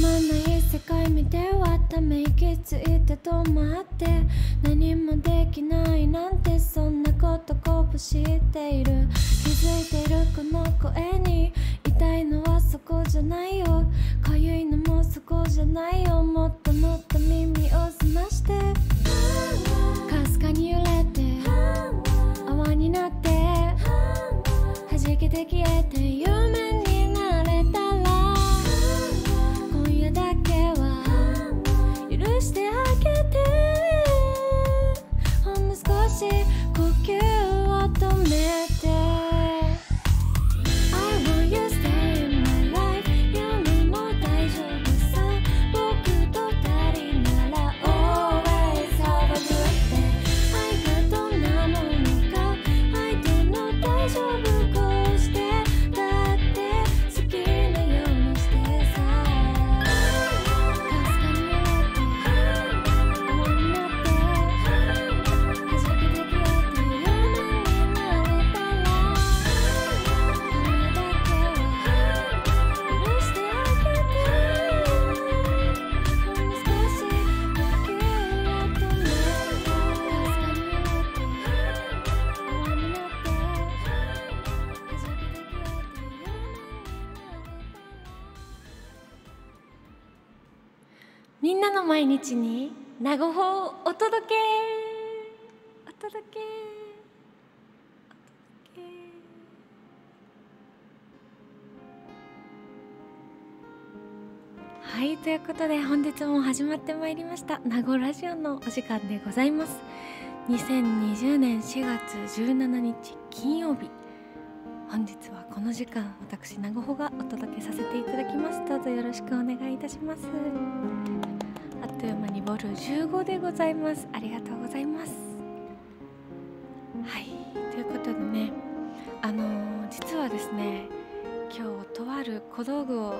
まない世界見てはため息ついて止まって何もできないなんてそんなことこぼしている。気づいてるこの声に痛いのはそこじゃないよ。かゆいのもそこじゃないよ。もっともっと耳を澄まして。かすかに揺れて泡になって。弾けて消えてん名護法お届け。お届け。お届け。はいということで本日も始まってまいりました。名護ラジオのお時間でございます。2020年4月17日金曜日。本日はこの時間私名護穂がお届けさせていただきます。どうぞよろしくお願いいたします。という間にボル15でございます。ありがとうございます。はい。ということでねあのー実はですね今日とある小道具を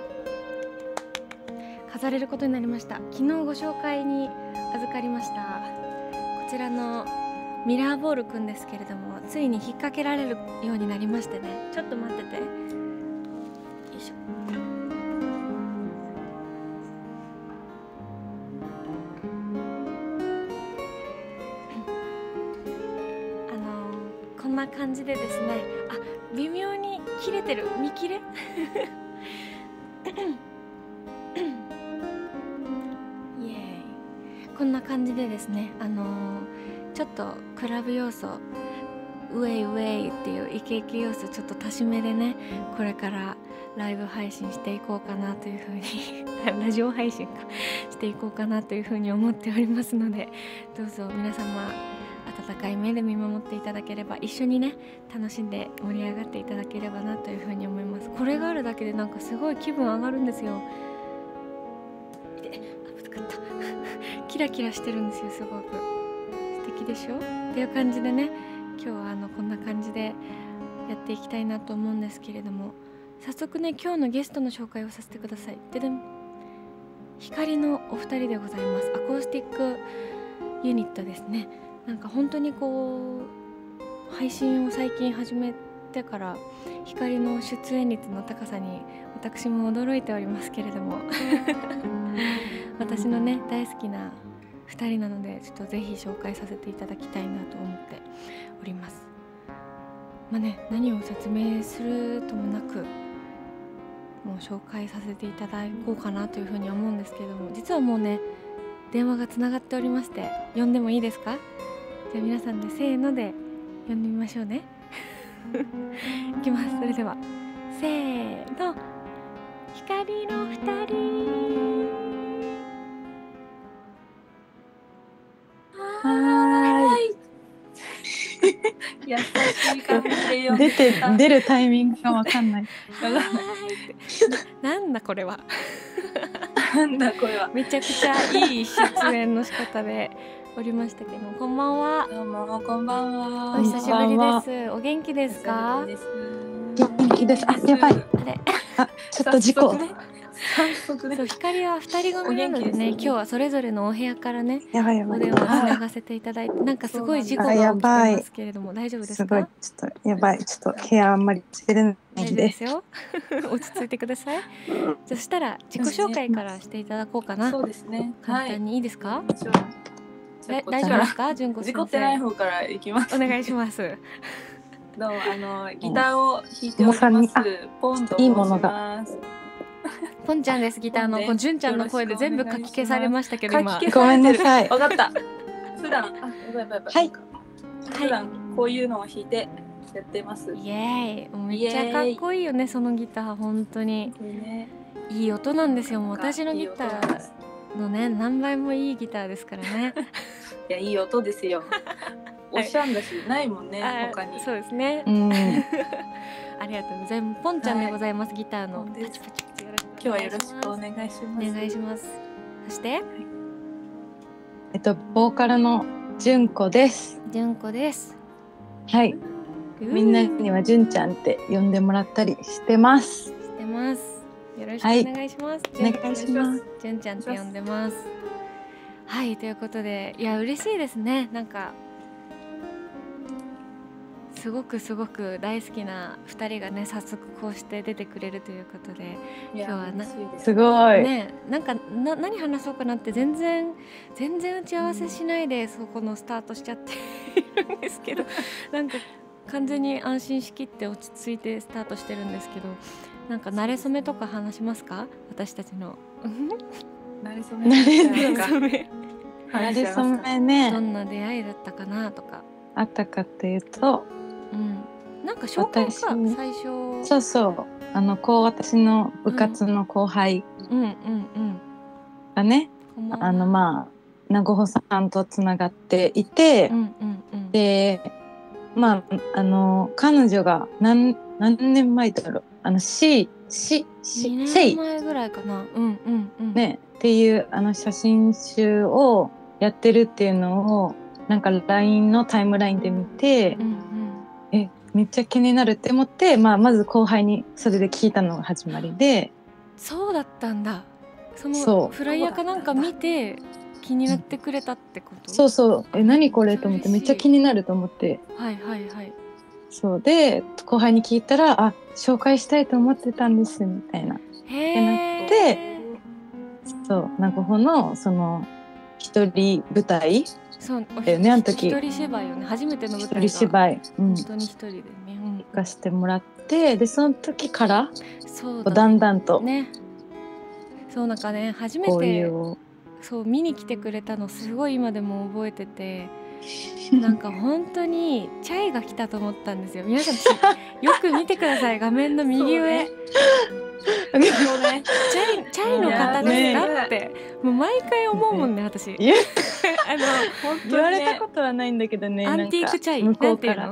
飾れることになりました。昨日ご紹介に預かりました。こちらのミラーボールくんですけれどもついに引っ掛けられるようになりましてね。ちょっと待ってて。な感じでですねあ微妙に切れてる。見切れ？イエーイ。こんな感じでですねあのーちょっとクラブ要素ウェイウェイっていうイケイケ要素ちょっと多しめでねこれからライブ配信していこうかなというふうに ラジオ配信か。していこうかなというふうに思っておりますのでどうぞ皆様温かい目で見守っていただければ一緒にね楽しんで盛り上がっていただければなというふうに思います。これがあるだけでなんかすごい気分上がるんですよ。いてあぶつかった。キラキラしてるんですよすごく。素敵でしょ？っていう感じでね今日はあのこんな感じでやっていきたいなと思うんですけれども。早速ね今日のゲストの紹介をさせてください。ででん。光のお二人でございます。アコースティックユニットですね。なんか本当にこう配信を最近始めってから光の出演率の高さに私も驚いておりますけれども。私のね大好きな2人なのでちょっとぜひ紹介させていただきたいなと思っております。まあね何を説明するともなくもう紹介させていただこうかなというふうに思うんですけれども実はもうね電話がつながっておりまして呼んでもいいですか？じゃあ皆さんでせーので呼んでみましょうね。いきます。それではせーの。光の二人。はーい。優しい感じで出てた。出るタイミングがわかんない。なんだこれは。なんだこれは。めちゃくちゃいい出演の仕方でおりましたけどこんばんはどうもこんばんは。お久しぶりですお元気ですか？元気です。あ、やばい。あれ？あ、ちょっと事故。早速ね。そう光は二人組なのでね今日はそれぞれのお部屋からねやばいやばい。お電話つなあがせていただいてなんかすごい事故があ起きてますけれども大丈夫ですすごいか。ちょっとやばい。ちょっと部屋あんまりつけれない大丈夫で。ですすよ 落ち着いてくださいそしたら自己紹介からしていただこうかなそうですね。はい。簡単にいいですか、じゃだあこっちから大丈夫ですか？純子先事故ってない生方から行きます。お願いします。どうもあのギターを弾いておりもうさんにます。ポンといいものます。ポンちゃんです。ギターのこう純ちゃんの声で全部かき消されましたけど今。ごめんなさい。わかった。普段あやばいやばいやばい。はい。普段こういうのを弾いてやってます。イエーイ。めっちゃかっこいいよねそのギター本当に。いい音なんですよ。もう私のギターのね何倍もいいギターですからね いやいい音ですよ。おしゃんだしないもんねあ他に。そうですねうん。ありがとうございますポンちゃんでございます、ギターのパチパチ今日はよろしくおお願いします。願いしますそしてえっとボーカルの純子です。純子ですはい。みんなには純ちゃんって呼んでもらったりしてます。してますよろしくはい。お願いします、お願いします。純ちゃんって呼んでます。はいということでいや嬉しいですね。なんかすごくすごく大好きな2人がね早速こうして出てくれるということでいや今日はなす。ごい。ねなんかな何話そうかなって全然全然打ち合わせしないでそこのスタートしちゃっているんですけどなんか完全に安心しきって落ち着いてスタートしてるんですけどなんか慣れ初めとか話しますか？私たちの。なれそめ？なれ初め。なれそめどねんな出会いだったかなとか、あったかっていうと、うん、なんか紹介か私最初。そうそう。あのこう私の部活の後輩。うんうんうん。がね、あのまあ名護穂さんとつながっていて、うんうんうん。でまああの彼女が何何年前だろうあの C C 2 C シェイ年前ぐらいかな。うんうんうん。ねっていうあの写真集をやってるっていうのをなんか LINE のタイムラインで見てう、んうん。えめっちゃ気になるって思って、まあ、まず後輩にそれで聞いたのが始まりで。そうだったんだ。そのフライヤーかなんか見て気になってくれたってこと？そうそう。え何これ？と思ってめっちゃ気になると思って。はいはいはいそうで後輩に聞いたら「あ紹介したいと思ってたんです」みたいな。へえでそう名護穂のその一人舞台そうだよねあの時。一人芝居よね初めての舞一台が人芝居、うん、本当に一人でね、うん行かしてもらってでその時からそうだだんだんとね。そうなんかね初め交てそう見に来てくれたのすごい今でも覚えてて なんか本当にチャイが来たと思ったんですよ。皆さんよく見てください。画面の右上、そうね。チャイチャイの方ですか、ね。ってもう毎回思うもんね私。いや。あの言われたことはないんだけどねアンティークチャイなんか向こなうんか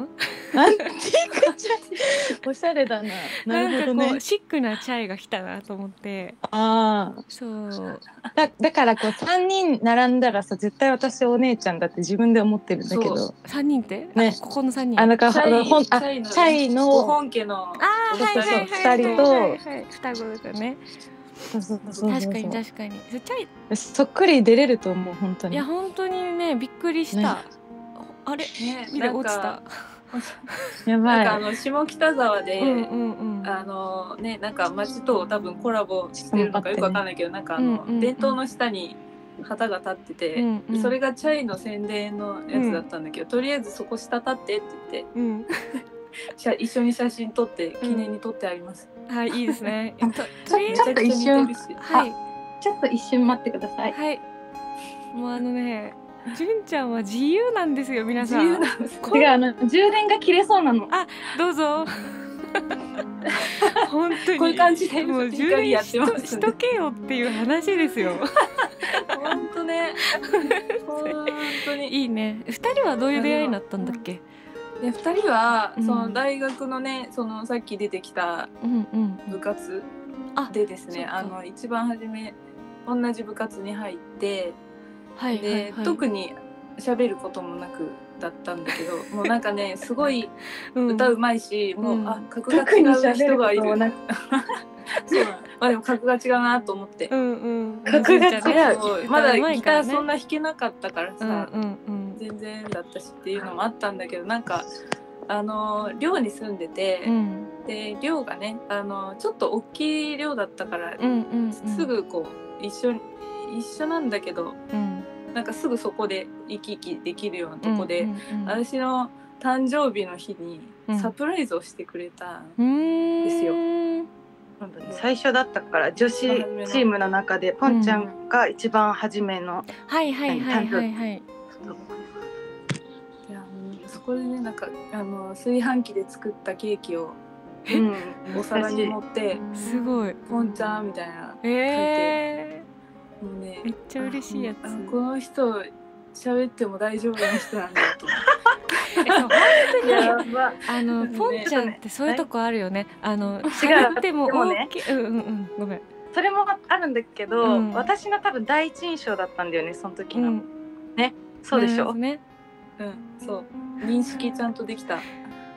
ら？アンティークチャイ。おしゃれだな。なるほどなんかこね。うシックなチャイが来たなと思って。ああそう。だだからこう3人並んだらさ絶対私お姉ちゃんだって自分で思ってるんだけそど三人って、ね。あここの三人。あだからチャイほんあチャイのチャイごの本家の。あーそうそうはいはい。はい二人と双子だからね。確かに確かに。そうチャイそっくり出れると思う本当に。いや本当にねびっくりした、ね。あれ？ね見て落ちた。やなんかあばい。の下北沢で、うんうんうん。あのねなんか街と多分コラボしてるのかよくわかんないけど、なんかあの、うんうんうん。伝統の下に旗が立ってて、うんうん。それがチャイの宣伝のやつだったんだけど、とりあえずそこ下立ってって言って。うん。一緒に写真撮って記念に撮ってあります。はいいいですね。とちとりあえずょっと一瞬はいちょっと一瞬待ってください。はい。もうあのね、純ちゃんは自由なんですよ皆自さん。由なんです。こ違うあの充電が切れそうなの。どうぞ。本当に。こういう感じでもう充電光やってますしとけよっていう話ですよ。本当ね。本当に。いいね。二人はどういう出会いになったんだっけ？で二人はうんその大学のねそのさっき出てきたうんうん。部活あでですねそっかあの一番初め同じ部活に入ってはいはいで、はい。特に喋ることもなくだったんだけど もうなんかねすごいうん歌うまいし、もう、うんあ格が違う人がいる そうまあでも格が違うなと思って。うんうん。格が違うまだギターそんな弾けなかったからうんさ、うんうん。全然だったしっていうのもあったんだけどなんかあの寮に住んでて、うんで寮がねあのちょっと大きい寮だったから、うんうんうん。すぐこう一緒に一緒なんだけどうん。なんかすぐそこで生き生きできるようなとこで、うんうんうん私の誕生日の日にうん。サプライズをしてくれた、んですよ。最初だったから女子チームの中でポンちゃんが一番初めの、はいはいはいはいはい。いやもうそこでねなんかあの炊飯器で作ったケーキをうん。お皿に盛ってすごい。「ポンちゃん」みたいな。えもうねえ。めっちゃ嬉しいやつ。あこの人喋っても大丈夫な人なんだと 思本当に あのねポンちゃんってそういうとこあるよね。あの違ってもでもね。うんうんうん。ごめん。それもあるんだけど、うん私の多分第一印象だったんだよねその時の、うん。そうでしょ、ね。う、うん、そう認識ちゃんとできた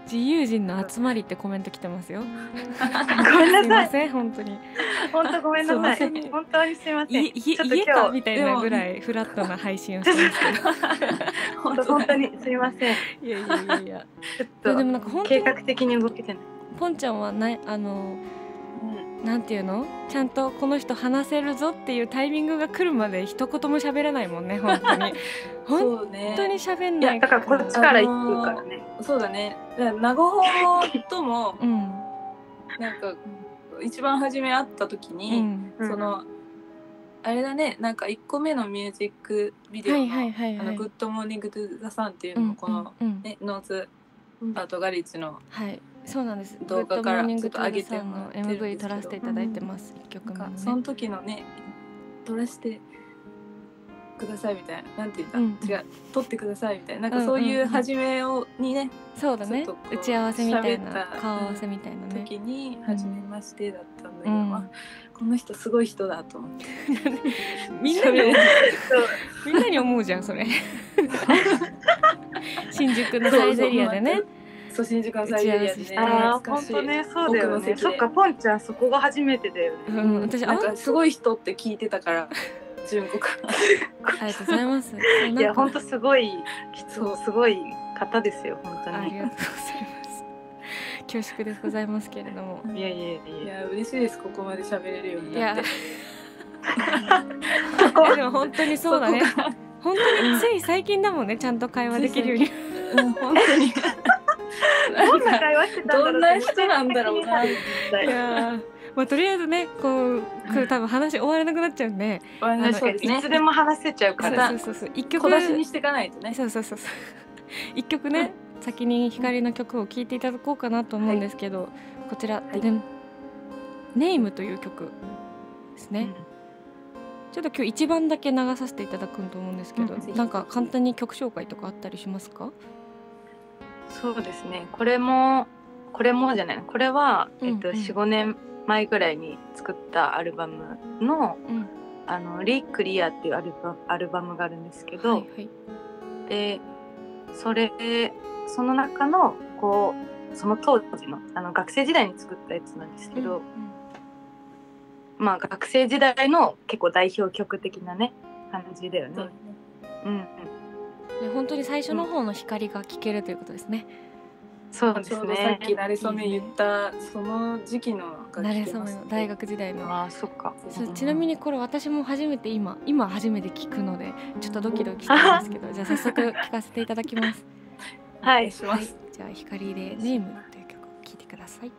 自由人の集まりってコメント来てますよ。ごめんなさい すいません本当に。本当ごめんなさい。本当にすいません。ちょっと今日みたいなぐらいフラットな配信をしてますけど。本 当本当にすいません。いやいやいや。いや。ちょっでともなんか本当に計画的に動けてない、ポンちゃんはないあのうん。なんていうの？ちゃんとこの人話せるぞっていうタイミングが来るまで一言も喋らないもんね本当に。本当に喋んいない。やだからこっちから行くからね、そうだね。だから名護法ともうん。なんか一番初め会った時うに、んうん。そのあれだねなんか1個目のミュージックビデオの「はいはいはいはい。あのグッドモーニング・トゥ・ザ・サン」っていうのをこの、うんうん。ね、ノーズアートガリッジのはい。そうなんです。動画からちょっと上げてもらってるんですけど。MV 撮らせていただいてます一曲目のね。その時のね撮らせてくださいみたいななんて言った、うん違う撮ってくださいみたいななんうんかそういううんうん始めをにねそうだね。ちょっとこう打ち合わせみたいな顔合わせみたいなね。時に初めましてだったんだけど、うん。まあ、この人すごい人だと思って。みんなに喋れみんなに思うじゃんそれ。新宿のサイゼリアでね。そう新宿のサイゼリアでねあ本当ねそうだよね。そっかポンちゃんそこが初めてだよね。うん私あなんかすごい人って聞いてたから純子からありがとうございます。いや本当すごいそう。すごい方ですよ本当に。ありがとうございます。恐縮でございますけれども。いやいやいいやや嬉しいです。ここまで喋れるようにいやなって。いや。でも本当にそうだね。本当につい最近だもんねちゃんと会話できるように。うん本当に。どんな会話してたんだろうどんな人なんだろうな。いやーまあとりあえずねこうこれ多分話終わらなくなっちゃうんで確確かにいつでも話せちゃうから。そうそうそう。一曲。小出しにしていかないとね。そうそうそうそう。一曲ね先に光の曲を聴いていただこうかなと思うんですけど、こちら、い。でんネイムという曲ですね、ちょっと今日一番だけ流させていただくと思うんですけど、うん。なんか簡単に曲紹介とかあったりしますか？そうですね。これもこれもじゃない。これは、えっと、うん。うん45年前ぐらいに作ったアルバムのうん「あのリクリア」っていうアルバアルバムがあるんですけど、はいはい。でそれその中のこうその当時のあの学生時代に作ったやつなんですけど、まあ学生時代の結構代表曲的なね感じだよそうね。うんうん。で本当に最初の方の光が聴けるということですね、そうですちょうどさっねき慣れ初め言ったその時期のが慣れ聞けます初めの大学時代の。ああそっか。そうちなみにこれ私も初めて今今初めて聞くのでちょっとドキドキしてるんですけど じゃあ早速聞かせていただきます。はい。します。じゃあ光で「ネーム」という曲を聴いてください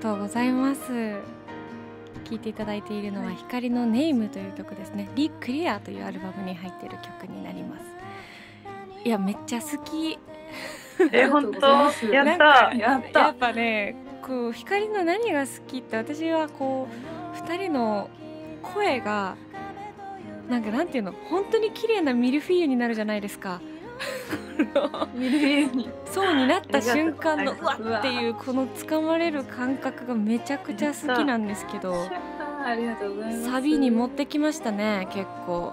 とうございます。聴いていただいているのは光のネームという曲ですね。リクリアというアルバムに入っている曲になります。いやめっちゃ好き。え本当？やった。かやっやったぱねこう光の何が好きって私はこう2人の声がなんかなんていうの？本当に綺麗なミルフィーユになるじゃないですかそうになった瞬間のうわっていうこの掴まれる感覚がめちゃくちゃ好きなんですけど。ありがとうございます。サビに持ってきましたね結構。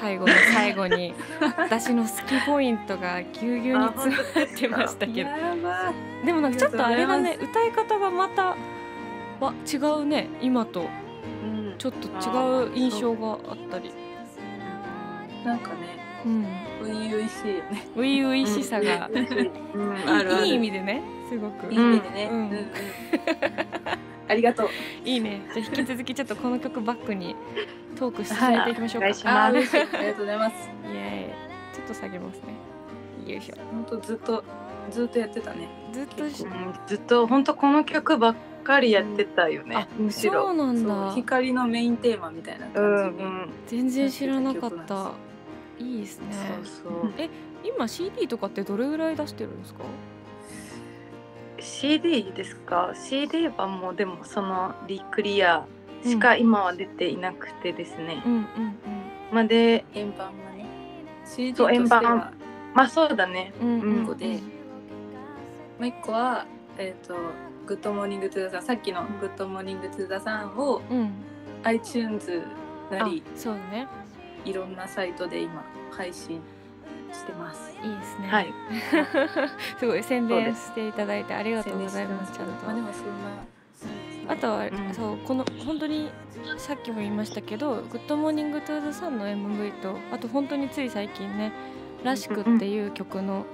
最後の最後に。私の好きポイントがぎゅうぎゅうに詰まってましたけど。でもなんかちょっとあれだね歌い方がまたは違うね今と。うん。ちょっと違う。印象があったりなんかねうん。初々しいよね。初々しさが。うん。いい意味でねすごく。いい意味でね、うん。うんうん。ありがとう。いいね。じゃあ引き続きちょっとこの曲バックにトーク進めていきましょうか、あありがとうございます。イエーイ。ちょっと下げますね。よいしょ。本当ずっとずっとやってたね。ずっとしうんずっと本当この曲ばっかりやってたよね。あむしそうろなんだ。光のメインテーマみたいなう感じに、んうん。全然知らなかったいいですね。そうそう。今 CD とかってどれぐらい出してるんですか？CD ですか？CD はもうでもそのリクリアしか今は出ていなくてですね、うんうんまあで円盤がね。CD そうとしては。円盤。まあそうだね。うんうんうん。一個でもう一個はえっ、と「 Good Morning to the Sun さっきの「 Good Morning to the Sun をうん、iTunes なありそうねいろんなサイトで今配信してます。いいですね。はい。すごい宣伝していただいてありがとうございますちゃんまあでともそんなあとは、うんそうこの本当にさっきも言いましたけど「 Good Morning to the Sun の MV とあと本当につい最近ね「らしく」っていう曲の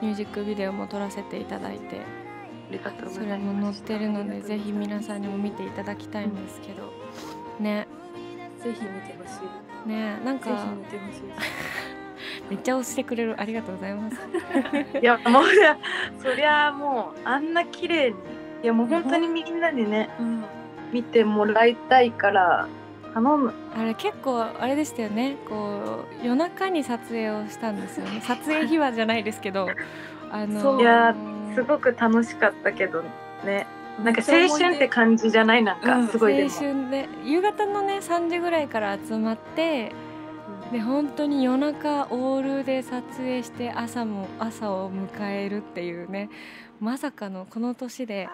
ミュージックビデオも撮らせていただいてそれも載ってるのでぜひ皆さんにも見ていただきたいんですけど。ね。ぜひ見てほしい。ねなんか。めっちゃ押してくれる。ありがとうございます。いやもうそりゃもうあんな綺麗に。いやもう本当にみんなにねうん。見てもらいたいから頼む。あれ結構あれでしたよね。こう夜中に撮影をしたんですよね。撮影秘話じゃないですけどあのそういやすごく楽しかったけどねなんか青春って感じじゃない？なんうんかすごいで青も、春で。夕方のね3時ぐらいから集まってで本当に夜中オールで撮影して朝も朝を迎えるっていうねまさかのこの年で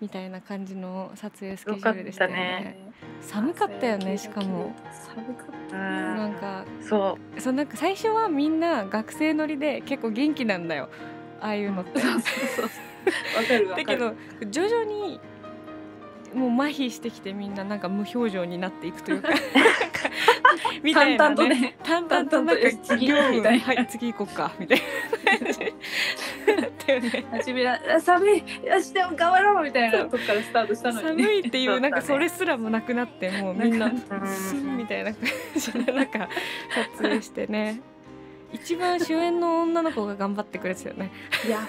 みたいな感じの撮影スケジュールでしたよね。よ寒かったよねしかも寒かったうなん。んかそそうなんか最初はみんな学生乗りで結構元気なんだよ。ああいうのって。そうそうそうわ かるわかる。だけど徐々にもう麻痺してきてみんななんか無表情になっていくというか みたいな淡々とね。淡々となんか次はい次行こっかみたいな ね初めはあ寒いよしでも頑張ろうみたいなとこからスタートしたのに寒ねいっていうなんかそれすらもなくなってもうみんなうスンみたいな感じでなんか撮影してね一番主演の女の子が頑張ってくれてたよね。いや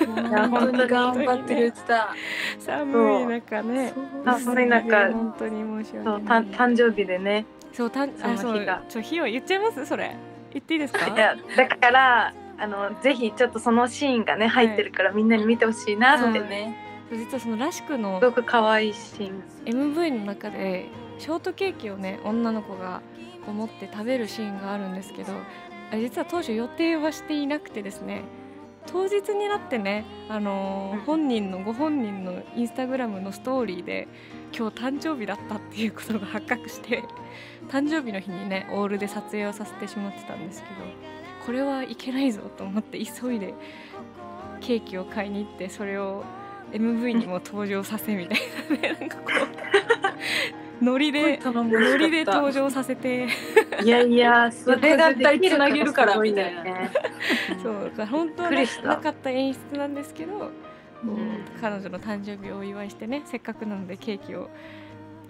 本当に頑張ってくれてた。寒い中ね。寒い中本当に申し訳ない。た誕生日でねそうたんあそうちょ日を言っちゃいます？それ。言っていいですか？いやだからあのぜひちょっとそのシーンがね入ってるからみんなに見てほしいなってね、実はそのらしくのすごく可愛いシーン。MV の中でショートケーキをね女の子がこう持って食べるシーンがあるんですけど実は当初予定はしていなくてですね。当日になってね、あのーうん。本人のご本人のインスタグラムのストーリーで今日誕生日だったっていうことが発覚して 誕生日の日にねオールで撮影をさせてしまってたんですけどこれはいけないぞと思って急いでケーキを買いに行ってそれを MV にも登場させみたいなねなんかこう ノリでノリで登場させて。いやいやそれができるつなげるからみたいなね。そうだから本当はなかった演出なんですけど、こううん。彼女の誕生日をお祝いしてねせっかくなのでケーキを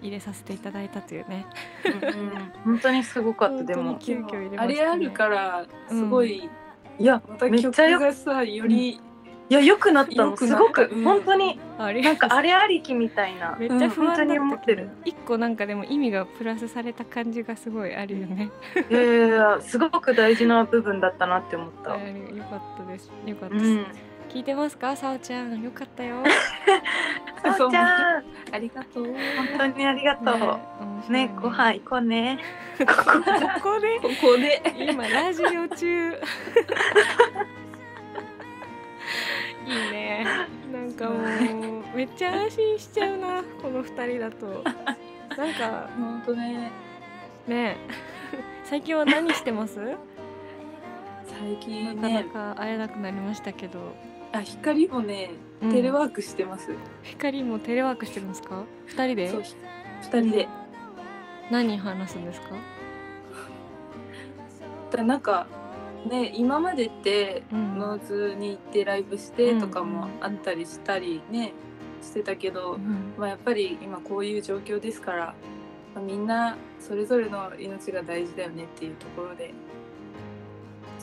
入れさせていただいたというね。うん本当にすごかった。でも。急遽入れました、ね、あれあるからすごい、いやまた曲めっちゃよがさよりいや良くなったの。すごく、うん。本当になんかあれありきみたいな。めっちゃ不安に思ってる。一個なんかでも意味がプラスされた感じがすごいあるよね、いやいやいやすごく大事な部分だったなって思った。あれよかったです。よかったです、うん。聞いてますか？さおちゃん。よかったよ。さおちゃん。ありがとう。本当にありがとう。ね。ねご飯行こうね。ここで？ここで。今ラジオ中 いいね。なんかもう めっちゃ安心しちゃうなこの二人だと。なんか本当ね。ね最近は何してます？最な近かなねか会えなくなりましたけど、あ光もねうん。テレワークしてます、光もテレワークしてるんですか？二人で？そう二人で。何話すんですか？だなんかね今までってうん。ノーズに行ってライブしてとかもあったりしたりねしてたけど、うん。まあ、やっぱり今こういう状況ですから、まあ、みんなそれぞれの命が大事だよねっていうところで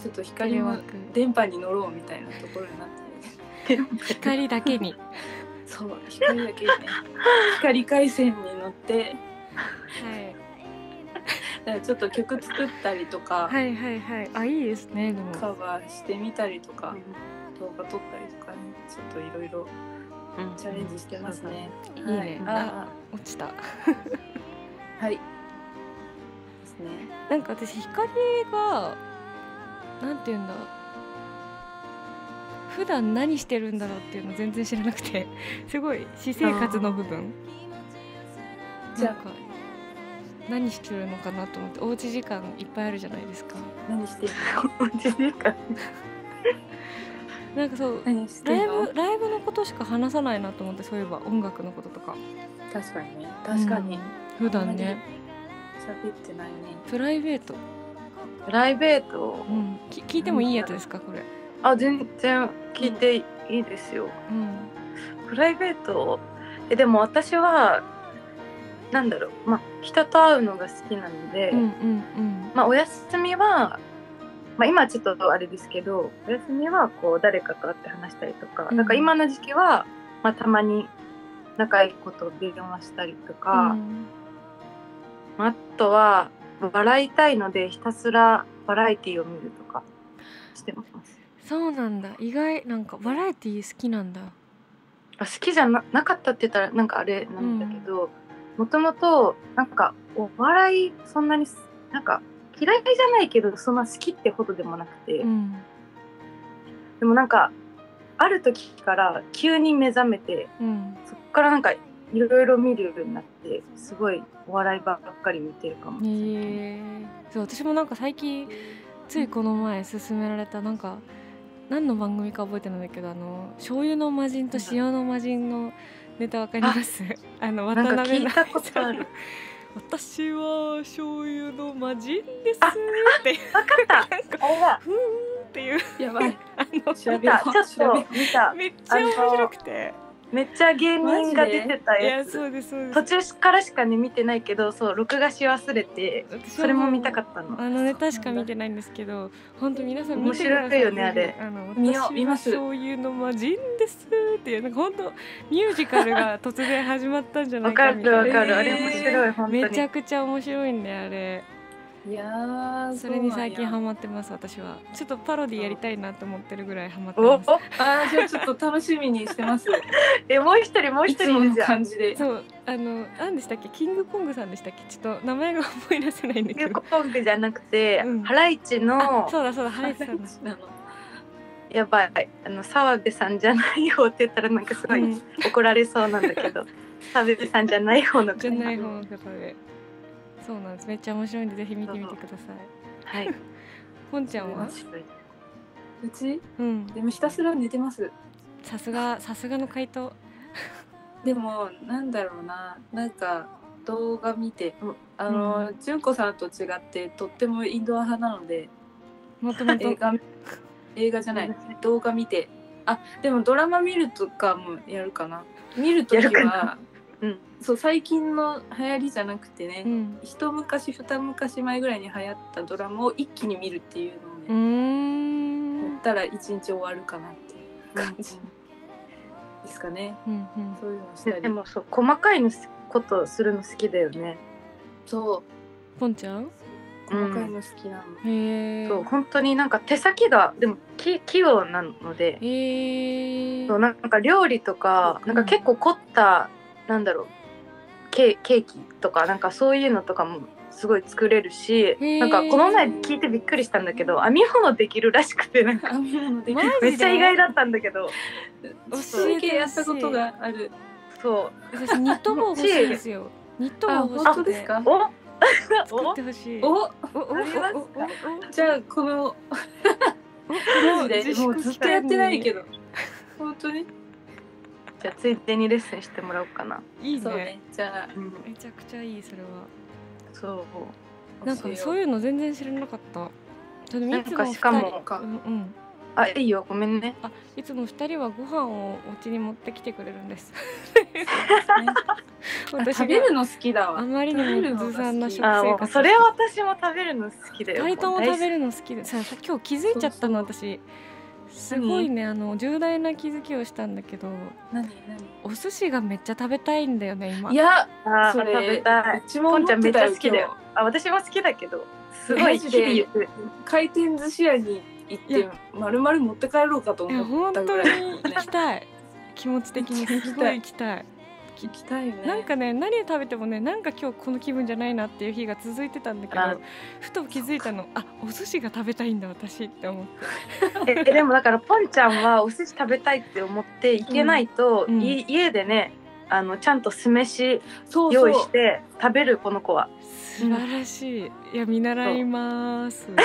ちょっとテ光もレワーク電波に乗ろうみたいなところになって。光だけに。そう光だけにね。光回線に乗ってはい。だ からちょっと曲作ったりとか、はいはいはい。あいいですねでも。カバーしてみたりとか、動画撮ったりとかねちょっといろいろうん。チャレンジしてますね。い。いね。はいあ落ちた。あはい。ですね。なんか私光がなんて言うんだ普段何してるんだろうっていうの全然知らなくてすごい私生活の部分。じゃあ何してるのかなと思っておうち時間いっぱいあるじゃないですか。何してるおうち時間なんかそうライ？ブライブのことしか話さないなと思ってそういえば音楽のこととか。確かにね。確かに。うん。普段ね。喋ってないね。プライベート、プライベート？うん、き聞いてもいいやつですかこれ。あ全然聞いていいですよ、うん。プライベート？えでも私はなんだろう。まあ人と会うのが好きなので、うんうんうん。まあお休みはまあ今はちょっとあれですけどお休みはこう誰かと会って話したりとか、うん。なんか今の時期はまあたまに仲いいことを電話したりとか、うん。あとは笑いたいのでひたすらバラエティを見るとかしてます。そうなんだ。意外なんかバラエティー好きなんだ。あ好きじゃななかったって言ったらなんかあれなんだけどもともとなんかお笑いそんなにすなんか嫌いじゃないけどそんな好きってほどでもなくて、うん。でもなんかある時から急に目覚めてうん。そっからなんかいろいろ見るようになってすごいお笑いばっかり見てるかも。しれない、へえ。そう私もなんか最近ついこの前勧められたなんか何の番組か覚えてないんだけどあの醤油の魔人と塩の魔人のネタわかります？あの渡辺聞いたことある。私は醤油の魔人です。ってわかった。あれだ。ふーんっていう。やばい。あのちょっと見た。めっちゃ面白くてめっちゃ芸人が出てたいややつ途中からしかね見てないけどそう録画し忘れてそれも見たかったの。あのネタしか見てないんですけど本当皆さん見てください。面白いよねあれ。あの私は見ます。醤油の魔人ですっていうなんか本当ミュージカルが突然始まったんじゃなわいかみたいな。かるわかる、えーあれ面白い本当に。めちゃくちゃ面白いんであれいやーそれに最近ハママってます私は。ちょっとパロディやりたいなと思ってるぐらいハマっておますあーじゃあちょっと楽しみにしてます。えもう一人もう一人感じで。そうあの何でしたっけ？キングコングさんでしたっけ？ちょっと名前が思い出せないんだけど。コングじゃなくて、うん。ハライチのあそうだそうだハライチさんの。やばいあの澤部さんじゃない方って言ったらなんかすごいうん。怒られそうなんだけど。澤部さんじゃない方のじゃない方の方でそうなんです。めっちゃ面白いんでぜひ見てみてください。はい。ポンちゃんは？うちうん。でもひたすら寝てます。さすがさすがの回答。でもなんだろうな。なんか動画見てうん。あの、純子さんと違ってとってもインドア派なのでもともと。映画映画じゃない。動画見て。あでもドラマ見るとかもやるかな。見るときはそう最近の流行りじゃなくてね、うん。一昔二昔前ぐらいに流行ったドラマを一気に見るっていうのをね、やん。ったら一日終わるかなっていう。感じですかね。うんうん。そういうのしたり。でもそう細かいのことするの好きだよね。そう。ポンちゃん？細かいの好きなの、へえそう本当になんか手先がでもき器用なので。そうなんか料理とかうん。なんか結構凝ったなんだろうケケーキとかなんかそういうのとかもすごい作れるしなんかこの前聞いてびっくりしたんだけど編み物できるらしくてなんかめっちゃ意外だったんだけど。教数えてやったことがある。そう。私ニット帽欲しいですよ。ニット帽あ欲しくて。本当ですか？お？作ってほしい。お？おじゃあこのおマジでもうずっとやってないけど本当にじゃあついでにレッスンしてもらおうかな、いいそうね。ねじゃあうん、めちゃくちゃいいそれは。そう。なんかそういうの全然知らなかった。ちょっといつもなんかしかも二人うんうん。あいいよ。ごめんね。あいつも二人はご飯をお家に持ってきてくれるんです。私食べるがの好きだわ。あまりにもずさんな食あもう生活それは私も食べるの好きだよ。二人とも食べるるの好きで。ささ今日気づいちゃったのそう。私すごいねあの重大な気づきをしたんだけど何お寿司がめっちゃ食べたいんだよね今。何いやあーそれ食べたい。うちも思ポンちゃんめっちゃ好きだよあ私も好きだけどすごいで。回転寿司屋に行っいやて丸々持って帰ろうかと思本当にったぐらい、ね、行きたい。気持ち的にすごい行きたい行きたいよね。なんかね何食べてもねなんか今日この気分じゃないなっていう日が続いてたんだけどあふと気づいたのあお寿司が食べたいんだ私って思って。えでもだからポンちゃんはお寿司食べたいって思って行けないと、うん。い家でねあのちゃんと酢飯用意して食べるこの子は。素晴らしい。いや見習います。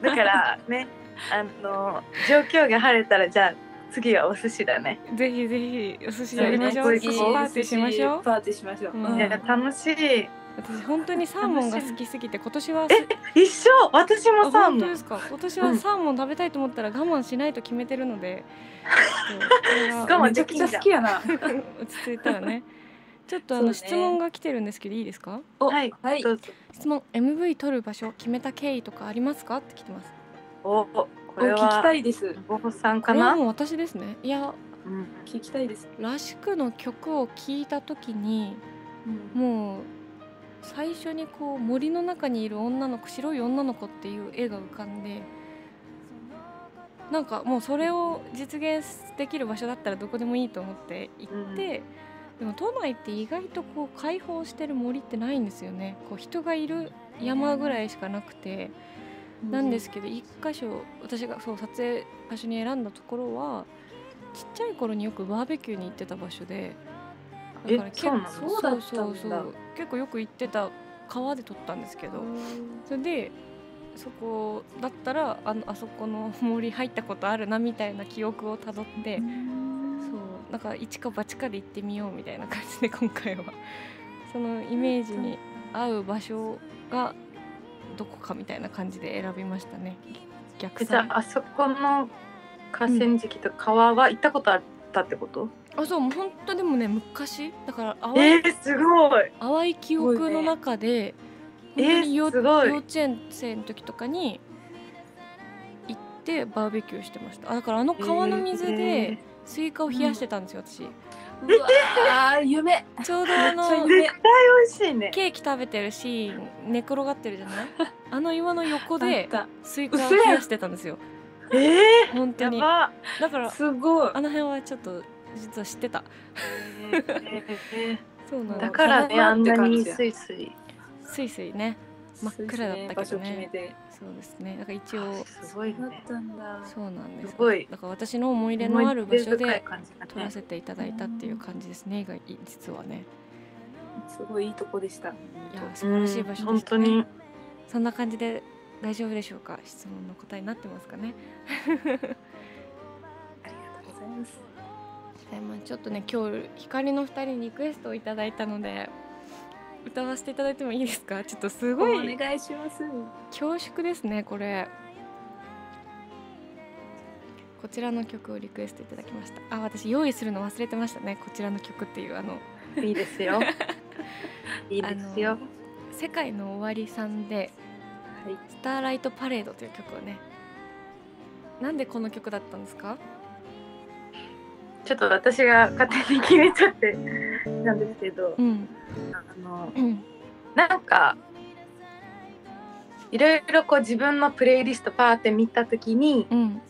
だからねあの状況が晴れたらじゃあ次はお寿司だね、ぜひぜひお寿司やりましょう。こういう寿司パーティーしましょう。パーティーしましょう、うん。うんいや楽しい。私本当にサーモンが好きすぎて今年は一緒？私もあさ本当ですか？今年はサーモン食べたいと思ったら我慢しないと決めてるので、ちょっとこれは我慢めちゃくちゃ好きやな。落ち着いたらね。ちょっとあの、ね。質問が来てるんですけどいいですか？おはい。はい。質問 MV 撮る場所決めた経緯とかありますか？って来てます。おこお聞きたいです。ボホさんこかな、もう私ですね。いやうん。聞きたいです、らしくの曲を聴いた時にもう最初にこう森の中にいる女の子白い女の子っていう絵が浮かんでなんかもうそれを実現できる場所だったらどこでもいいと思って行って、でも都内って意外とこう開放してる森ってないんですよね。こう人がいる山ぐらいしかなくてなんですけど一箇所私がそう撮影場所に選んだところはちっちゃい頃によくバーベキューに行ってた場所でえ結そうなの？そうだったんだそうそう結構よく行ってた川で撮ったんですけどそれでそこだったらあのあそこの森入ったことあるなみたいな記憶をたどってそうなんか一か八かで行ってみようみたいな感じで今回は。そのイメージに合う場所がどこかみたいな感じで選びましたね。逆えじゃ算ああそこの河川敷と川は行ったことあったってこと、あそうもう本当でもね昔。だから淡い,、えー、すごい。淡い記憶の中で、ね本当に幼えー幼稚園生の時とかに行ってバーベキューしてました。あだからあの川の水えでスイカを冷やしてたんですよ、私。うわー夢。ちょうどあの絶対美味しいね。ケーキ食べてるシーン寝転がってるじゃない？あの岩の横あでスイカを冷やしてたんですよ。えー、本当に。だからすごい。あの辺はちょっと実は知ってた。えーえそうなのーだからねあんなにスイスイ。スイスイね。真っ暗だったけどねそうですね。だから一応すごいね。だったんだ。そうなんですよすごいだから私の思い出のある場所で撮らせていただいたっていう感じですねが実はね。すごいいいとこでした。いや素晴らしい場所でした、ね。うん本当に。そんな感じで大丈夫でしょうか？質問の答えになってますかね？ありがとうございます。でまあちょっとね今日光の2人にリクエストをいただいたので歌わせていただいてもいいですか？ちょっとすごおい願いします。恐縮ですねこれ。こちらの曲をリクエストいただきました。あ私用意するの忘れてましたね。こちらの曲っていうあの。いいですよ。いいですよ。世界の終わりさんではい「スターライトパレード」という曲をね。なんでこの曲だったんですか？ちょっと私が勝手に決めちゃってなんですけど、うん。あのうん。なんかいろいろこう自分のプレイリストパーって見た時にうんうん。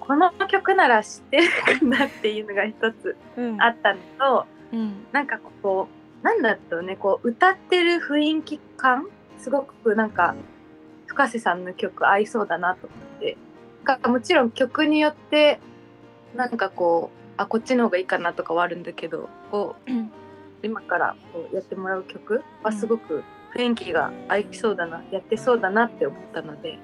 この曲なら知ってるかなっていうのが一つうん。あったのとうん。なんかこうなんだろうねこう歌ってる雰囲気感すごくなんか深瀬さんの曲合いそうだなと思って。もちろん曲によってなんかこうあこっちの方がいいかなとかはあるんだけどこううん。今からこうやってもらう曲はすごく雰囲気が合いそうだな、やってそうだなって思ったので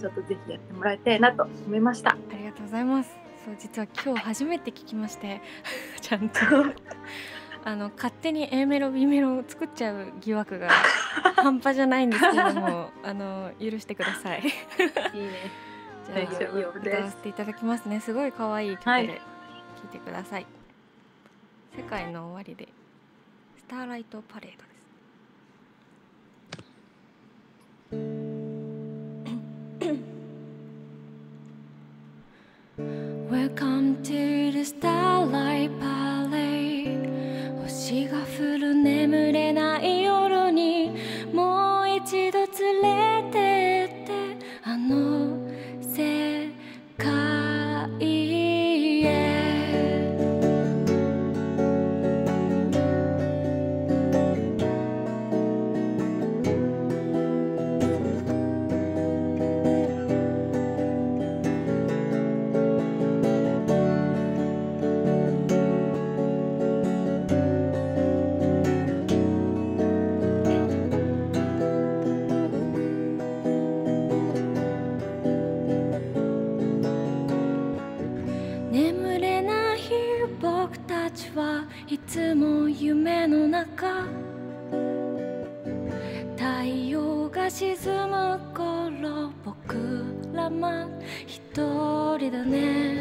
ちょっとぜひやってもらいたいなと思いました。ありがとうございます。そう実は今日初めて聞きまして ちゃんと。あの勝手に A メロ B メロを作っちゃう疑惑が半端じゃないんですけどもあの許してください。いいね大丈夫です。歌わせていただきますね。すごい可愛い曲ではい。聴いてください、世界の終わりでスターライトパレードです。Welcome to the starlight parade 星が降る眠れないま一人だね。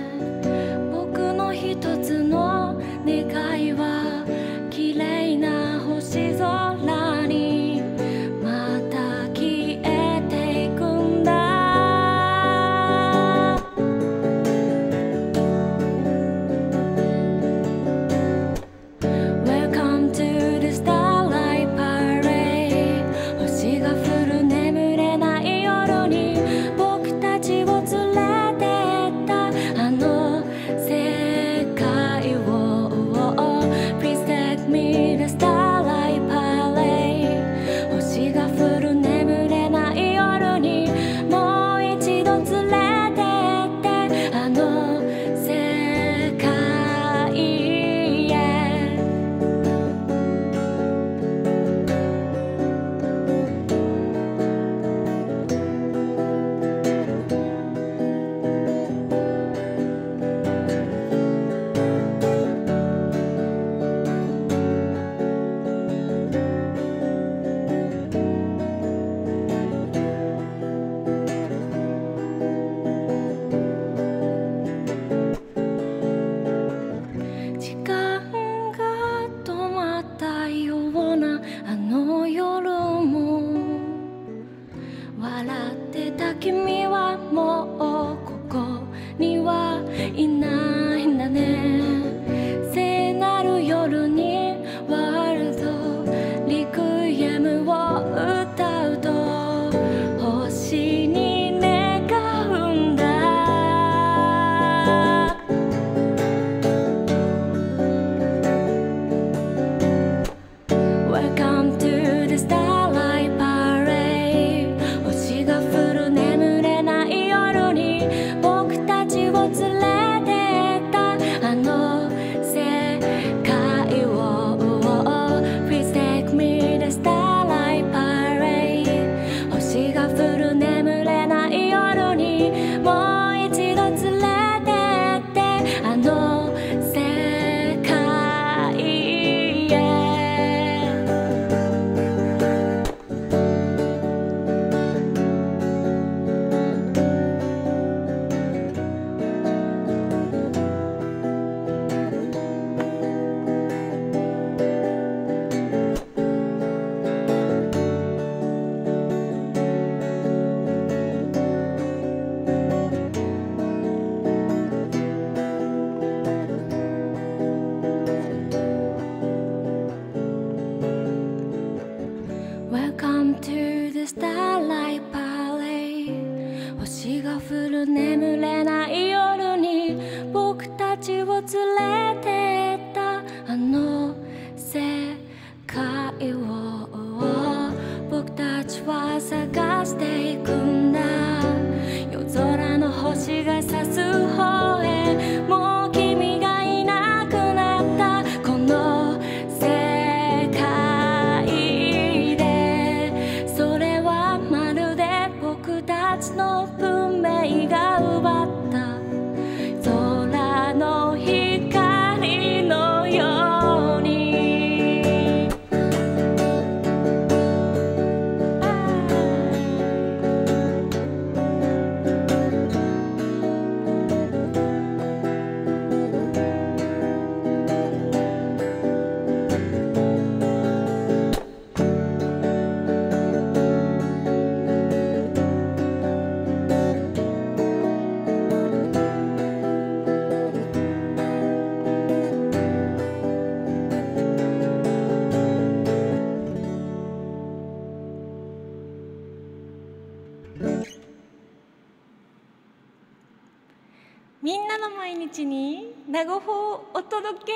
の毎日に名護法をお届け。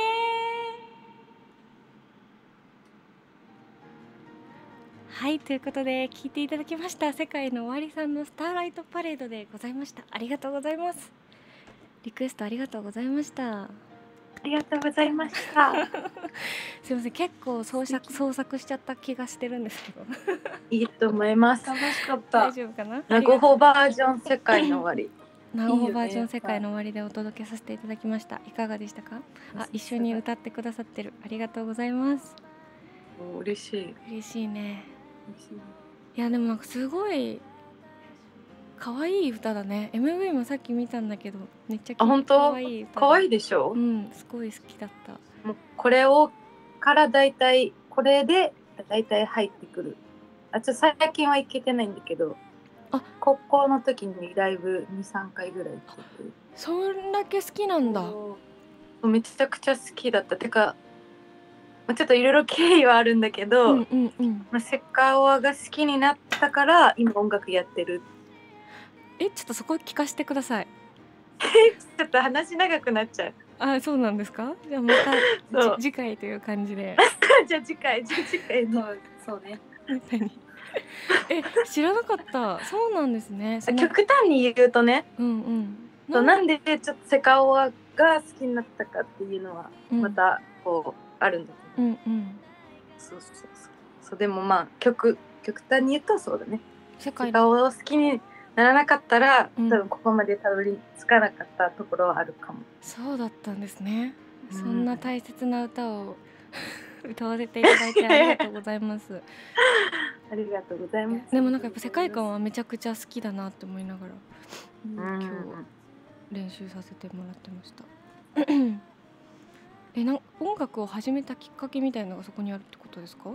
はいということで聞いていただきました世界の終わりさんのスターライトパレードでございました。ありがとうございます。リクエストありがとうございました。ありがとうございました。すいません結構創作創作しちゃった気がしてるんですけど。いいと思います。楽しかった。大丈夫かな？ラゴホバージョン世界の終わり。ナオいいよねバージョン世界の終わりでお届けさせていただきました。いかがでしたか？あ一緒に歌ってくださってる。ありがとうございます。お嬉しい。嬉しいね。い。やでもなんかすごい可愛い歌だね。MV もさっき見たんだけどめっちゃ可愛い歌可愛いいでしょ？う。んすごい好きだった。もうこれをからだいたいこれでだいたい入ってくる。あちょっと最近は行けてないんだけど。あ高校の時にライブ2、3回ぐらい行ってて。そんだけ好きなんだめちゃくちゃ好きだった。てか、まあちょっといろいろ経緯はあるんだけど、うんうんうんまあ、セカオワが好きになったから今音楽やってる。えちょっとそこ聞かせてください ちょっと話長くなっちゃう。あそうなんですか？じゃあまた 次回という感じで じゃあ次回、じゃあ次回の。そうそうね何え知らなかった。そうなんですね。極端に言うとね、うんうん。そうなんでちょっとセカオワが好きになったかっていうのはうん。またこうあるんだけど、うんうん。そうそうそう。そう。でもまあ極極端に言うとそうだね。世界。セカオワを好きにならなかったら、うん。多分ここまでたどり着かなかったところはあるかも。そうだったんですね、うん。そんな大切な歌を歌わせていただいてありがとうございます。ありがとうございます。でもなんかやっぱ世界観はめちゃくちゃ好きだなって思いながらうん今日練習させてもらってました。えなん音楽を始めたきっかけみたいなのがそこにあるってことですか？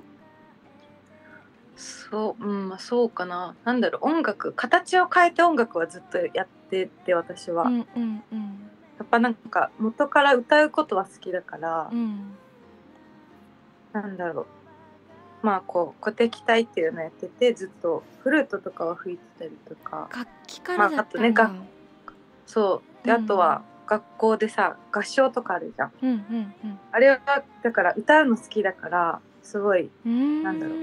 そううんまあそうかな。なんだろう音楽形を変えて音楽はずっとやってて私は、うんうんうん。やっぱなんか元から歌うことは好きだから、うんなんだろう。まあこう鼓笛隊っていうのやっててずっとフルートとかは吹いてたりとか。楽器からまああとねがそう。でうん。あとは学校でさ合唱とかあるじゃん。うんうんあれはだから歌うの好きだからすごいうんうん。なんだろう。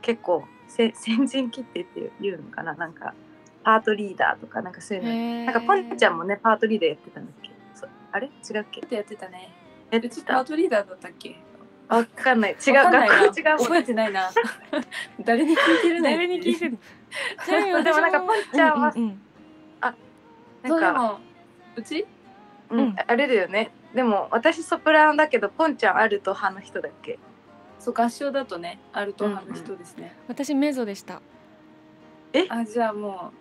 結構せ 先陣切ってっていうのかな。なんかパートリーダーとかなんかそういうの。なんかポンちゃんもねパートリーダーやってたんだっけ？あれ？違うっけ？ってやってたね。やってうちパーたトリーダーだったっけ？わかんない。違う学校違う覚えてないな。誰に聞いてるね。誰に聞いてんのちなみに私でもなんかポンちゃんはうんうんうん。なんか。そうち？うんうん。あれだよね。でも私ソプラノだけどポンちゃんアルト派の人だっけ？そう合唱だとねアルト派の人ですね、私メゾでした。あじゃあも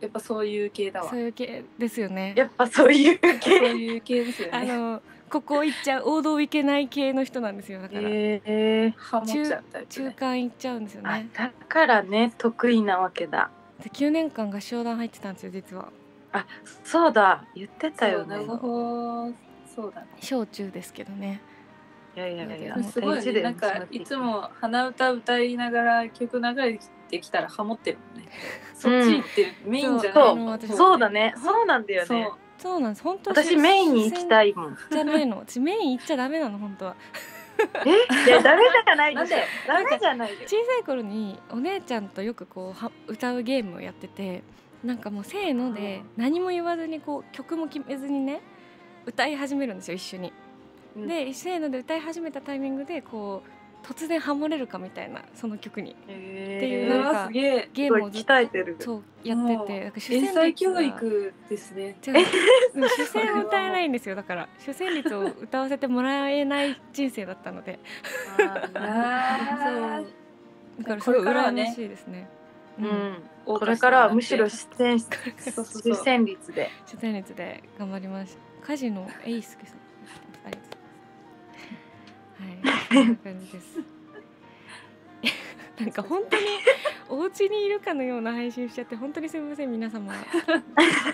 うやっぱそういう系だわ。そういう系ですよね。やっぱそういうそう系いう系ですよね。あのここ行っちゃう王道行けない系の人なんですよだから、えー、ハモっちゃうタイプ中ね間行っちゃうんですよあねだからね得意なわけだ。で9年間合唱団入ってたんですよ実は。あそうだ言ってたよね。そうだね。小中ですけどね。いやいやいやあすごいね。なんかいつも鼻歌歌いながら曲流れてきたらハモってるもんね。そっち行ってる、メインじゃないそう。そうだね。そうなんだよねそうなんです。本当私メインに行きたいいもん。じゃないの。私メイン行っちゃダメなの本当は。え？いやダメじゃないでしょ。なんで？ダメじゃないよ小さい頃にお姉ちゃんとよくこうは歌うゲームをやっててなんかもうせーので何も言わずにこう曲も決めずにね歌い始めるんですよ一緒に。うん。でせーので歌い始めたタイミングでこう突然ハモれるかみたいなその曲に。へっていうなんかゲームをずっと鍛えてる。そうやっててなんか主旋律が。教育ですね。主旋を歌えないんですよ。だから主旋律を歌わせてもらえない人生だったので。あ だからすごいこれからはね羨ましいですね。ううん。んこれからはむしろ出演そうそう主そう。旋律で。主旋律で頑張ります。カジノエイスケさん。はい、こんな感じです。なんか本当にお家にいるかのような配信しちゃって本当にすみません皆様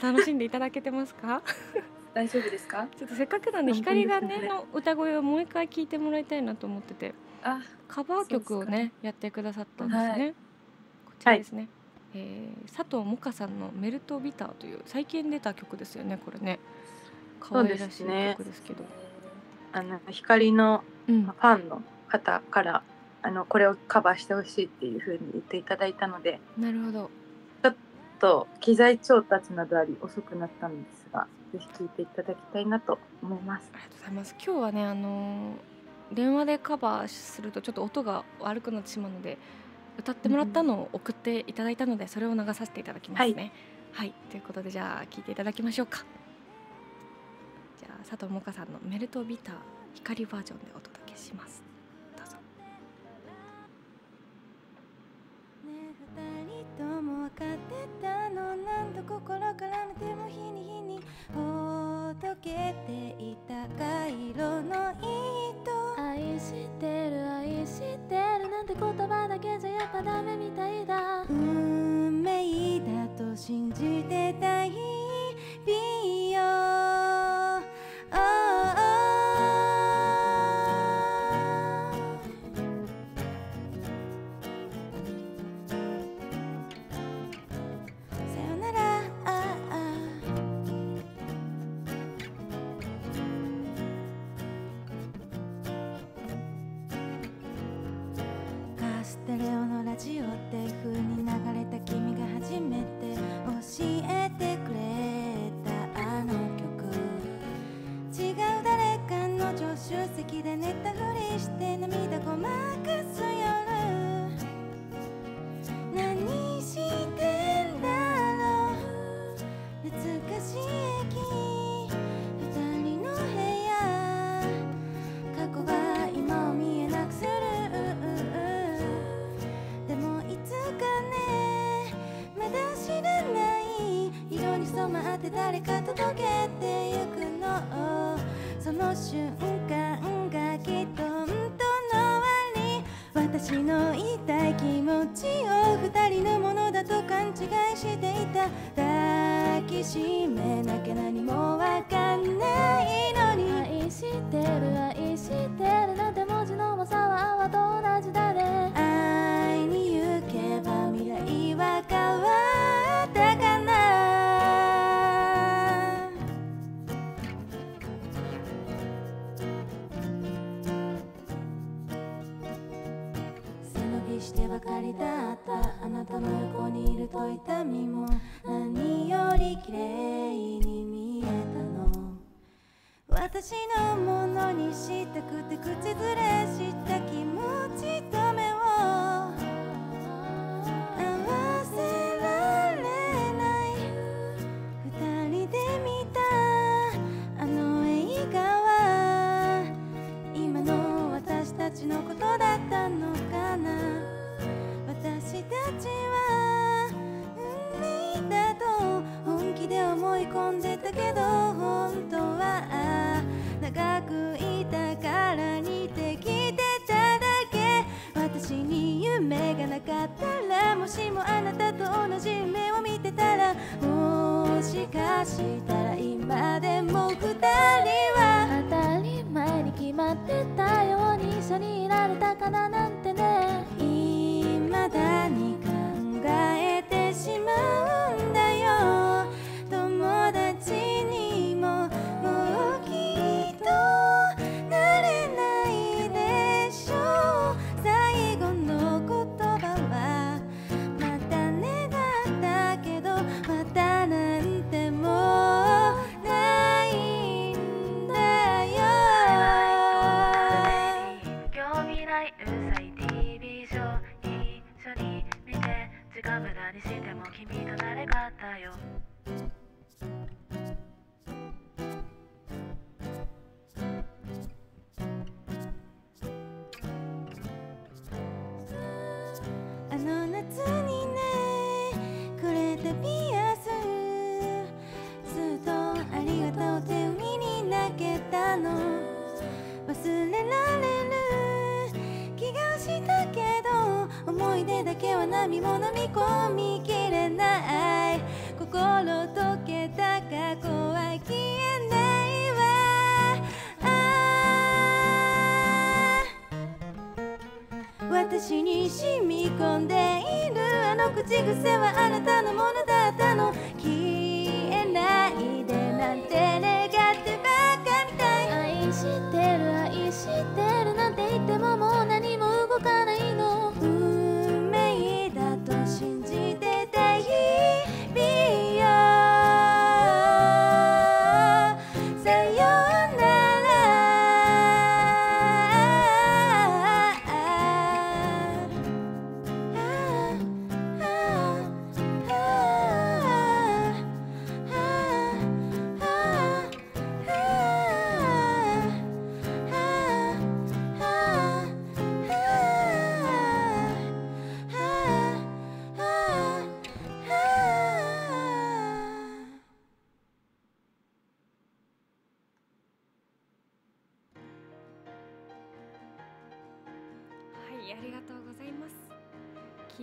楽しんでいただけてますか？大丈夫ですか？ちょっとせっかくなんで光がねねの歌声をもう一回聞いてもらいたいなと思っててあカバー曲をねやってくださったんですね。はいこちらですね。えー佐藤萌歌さんのメルトビターという最近出た曲ですよねこれね。可愛らしい曲ですけど。あの光のうんファンの方からあのこれをカバーしてほしいっていうふうに言っていただいたのでなるほど。ちょっと機材調達などあり遅くなったんですがぜひ聴いていただきたいなと思いますありがとうございます。今日はねあのー電話でカバーするとちょっと音が悪くなってしまうので歌ってもらったのを送っていただいたのでそれを流させていただきますね。はい、ということでじゃあ聞いていただきましょうか。じゃあ佐藤萌歌さんのメルトビター光バージョンでお届けします。どうぞ。ねえ二人とも分かってたの。なんと心からの手も日に日にほどけていた回路の糸。愛してる愛してる。なんて言葉だけじゃやっぱダメみたいだ。運命だと信じてた日誰か届けてゆくの。その瞬間がきっとんとの終わり。私の言いたい気持ちを二人のものだと勘違いしていた。抱きしめなきゃ何も。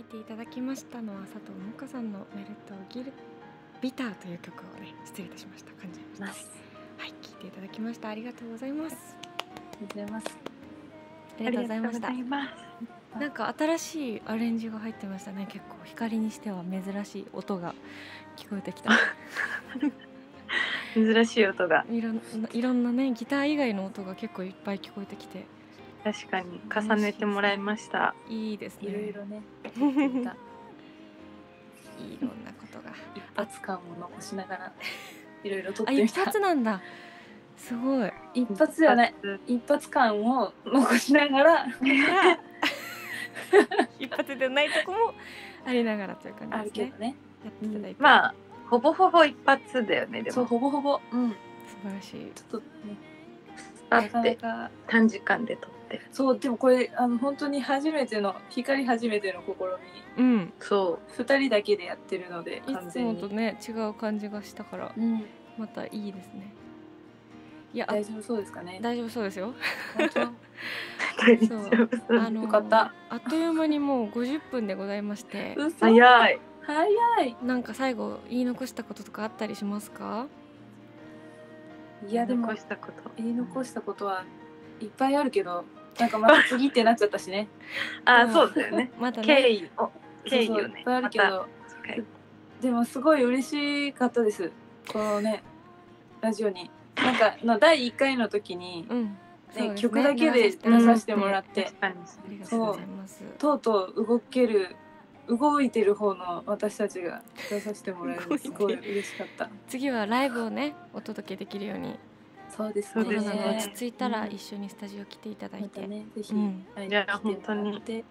聴いていただきましたのは佐藤萌歌さんのメルトギルビターという曲をね失礼いたしました。感じました。はい。聴いていただきました。ありがとうございます。ありがとうございます。ありがとうございました。なんか新しいアレンジが入ってましたね。結構光にしては珍しい音が聞こえてきた。珍しい音が。いろんないろんなねギター以外の音が結構いっぱい聞こえてきて確かに重ねてもらいました。いいですね。いろいろね。いろんなことが。一発感を残しながら いろいろ撮ってみた。発なんだ。すごい。一発ではない。一発。感を残しながら。一発でないとこもありながらというあ感じですね。ね。やっていただいて、まあほぼほぼ一発だよねでそうもほぼほぼ。うん。素晴らしい。ちょっとね。あって短時間で撮って。るそうでもこれあの本当に初めての光初めての試み。うん。そ二人だけでやってるのでいつもとね違う感じがしたからうん。またいいですね。いやあ大丈夫そうですかね。大丈夫そうですよ。本当？う。大丈夫そう。あのよかった。あっという間にもう50分でございまして。嘘？早い。早い。なんか最後言い残したこととかあったりしますか？いやでも残したこと。言い残したことはいっぱいあるけどなんかまた次ってなっちゃったしね。あうん。そうだよね。またね。経緯を経緯そうそうをね。いっぱいあるけど、でもすごい嬉しかったです。このねラジオに。なんかの第1回の時に、うん。そうですね。曲だけで出させてもらって、確かに。ありがとうございます。とうとう動ける動いてる方の私たちが出させてもらえるのすごい嬉しかった。次はライブをねお届けできるようにそうですね。コロナが落ちね着いたらうん一緒にスタジオ来ていただいまて、ぜひうん。会いいや本当に。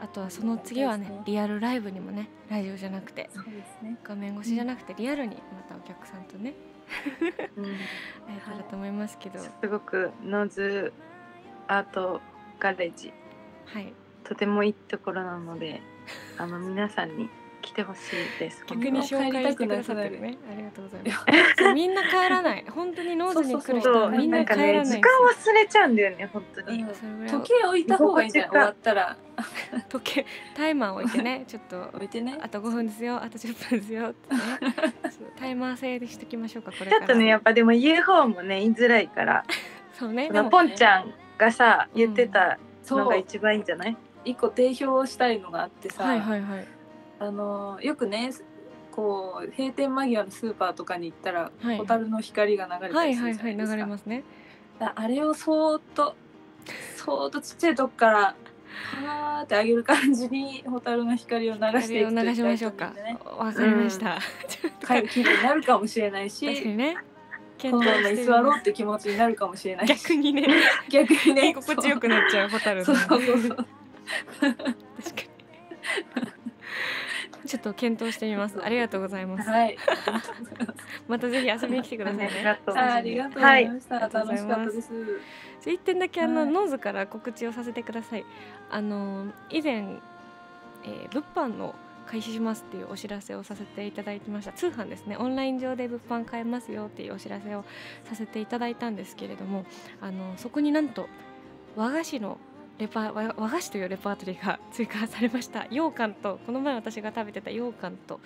あとはその次はねリアルライブにもねラジオじゃなくてそうですね、画面越しじゃなくてリアルにまたお客さんとねうん、会えたらと思いますけど。すごくノーズアートガレージ。はい。とてもいいところなのであの皆さんに来てほしいです。逆に紹介してくださってるね。ありがとうございます。みんな帰らない。本当にノーズに来る人みんな帰らない。時間忘れちゃうんだよね本当に、時計置いた方がいいん。じゃない終わったら。時計タイマー置いてね。ちょっと置いてね。あと5分ですよ。あと10分ですよ。タイマー制でしときましょうかこれちょっとねやっぱでも言う方もね言いづらいから。そうねポンちゃんがさ言ってたのが一番いいんじゃない、一個定評したいのがあってさ、はいはいはいあのよくねこう閉店間際のスーパーとかに行ったら、はい。ホタルの光が流れたはいりすはいはい流るじゃないですか、れますね。だあれをそーっとそーっとちっちゃいとこからパーって上げる感じにホタルの光を流していくと流しましょうか。わかりました、ちょっと帰る気分になるかもしれないしね。こ検のまま居座ろううって気持ちになるかもしれないし。逆にね。逆にね。居心地よくなっちゃうホタルのそうそうそう。確かにちょっと検討してみます。ありがとうございます。はい。またぜひ遊びに来てくださいね。ありがとうございました、はい。楽しかったです。じゃあ一点だけあの、はいノーズから告知をさせてください。あの以前えー物販の開始しますっていうお知らせをさせていただいてました。通販ですね。オンライン上で物販買えますよっていうお知らせをさせていただいたんですけれどもあのそこになんと和菓子のレパ和菓子というレパートリーが追加されました。羊羹とこの前私が食べてた羊羹と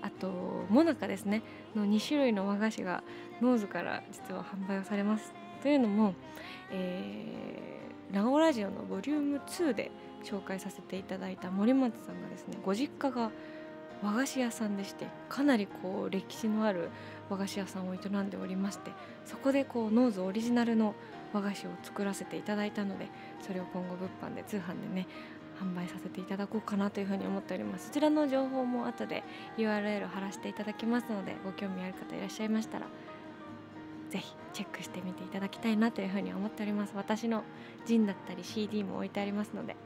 あともなかですね。の2種類の和菓子がノーズから実は販売をされます。というのも、えー、ナゴラジオのボリューム2で紹介させていただいた森松さんがですねご実家が和菓子屋さんでしてかなりこう歴史のある和菓子屋さんを営んでおりましてそこでこうノーズオリジナルの和菓子を作らせていただいたのでそれを今後物販で通販でね販売させていただこうかなというふうに思っております。そちらの情報も後で URL を貼らせていただきますのでご興味ある方いらっしゃいましたらぜひチェックしてみていただきたいなというふうに思っております。私のジンだったり CD も置いてありますので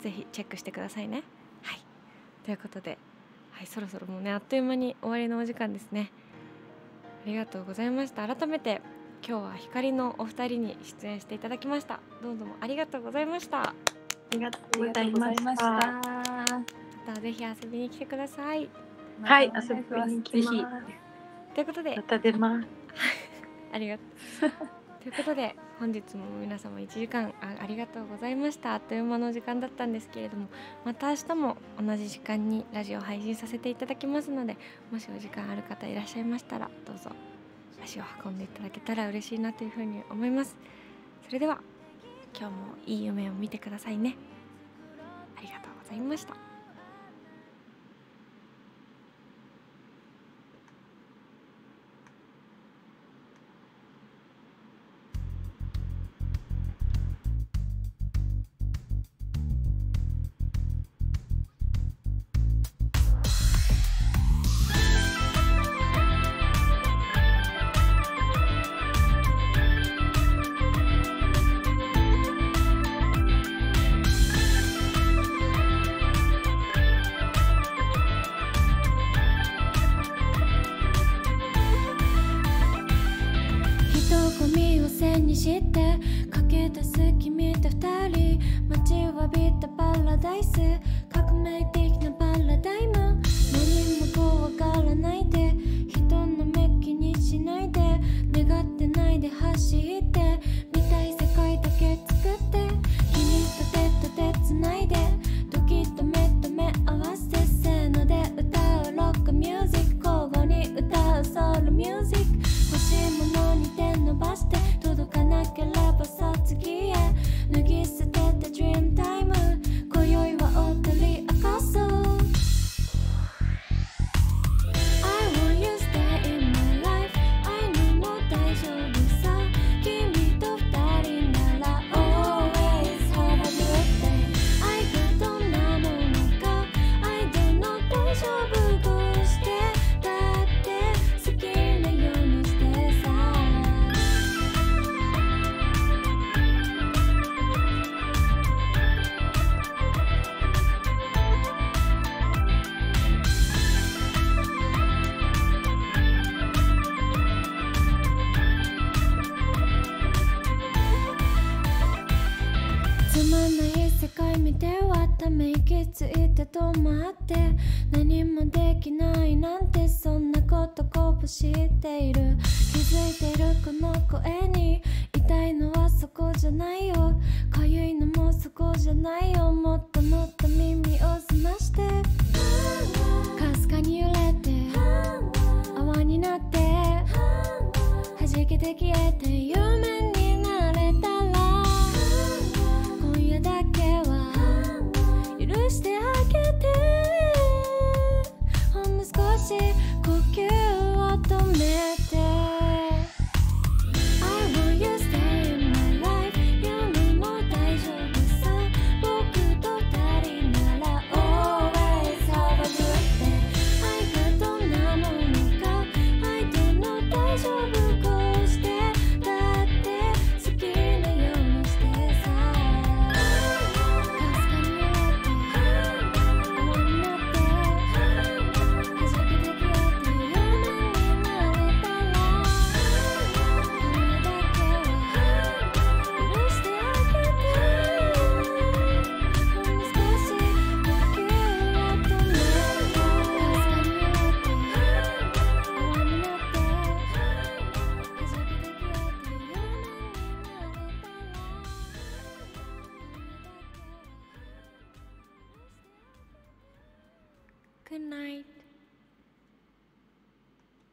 ぜひチェックしてくださいね。はい。ということではいそろそろもうねあっという間に終わりのお時間ですね。ありがとうございました。改めて今日は光のお二人に出演していただきました。どうぞもありがとうございました。ありがとうございました。またぜひ遊びに来てください。はい遊びに来ます。ぜひ。ということで。また出ます。ありがとう。ということで本日も皆様1時間あありがとうございました。あっという間の時間だったんですけれどもまた明日も同じ時間にラジオを配信させていただきますのでもしお時間ある方いらっしゃいましたらどうぞ足を運んでいただけたら嬉しいなというふうに思います。それでは今日もいい夢を見てくださいね。ありがとうございました。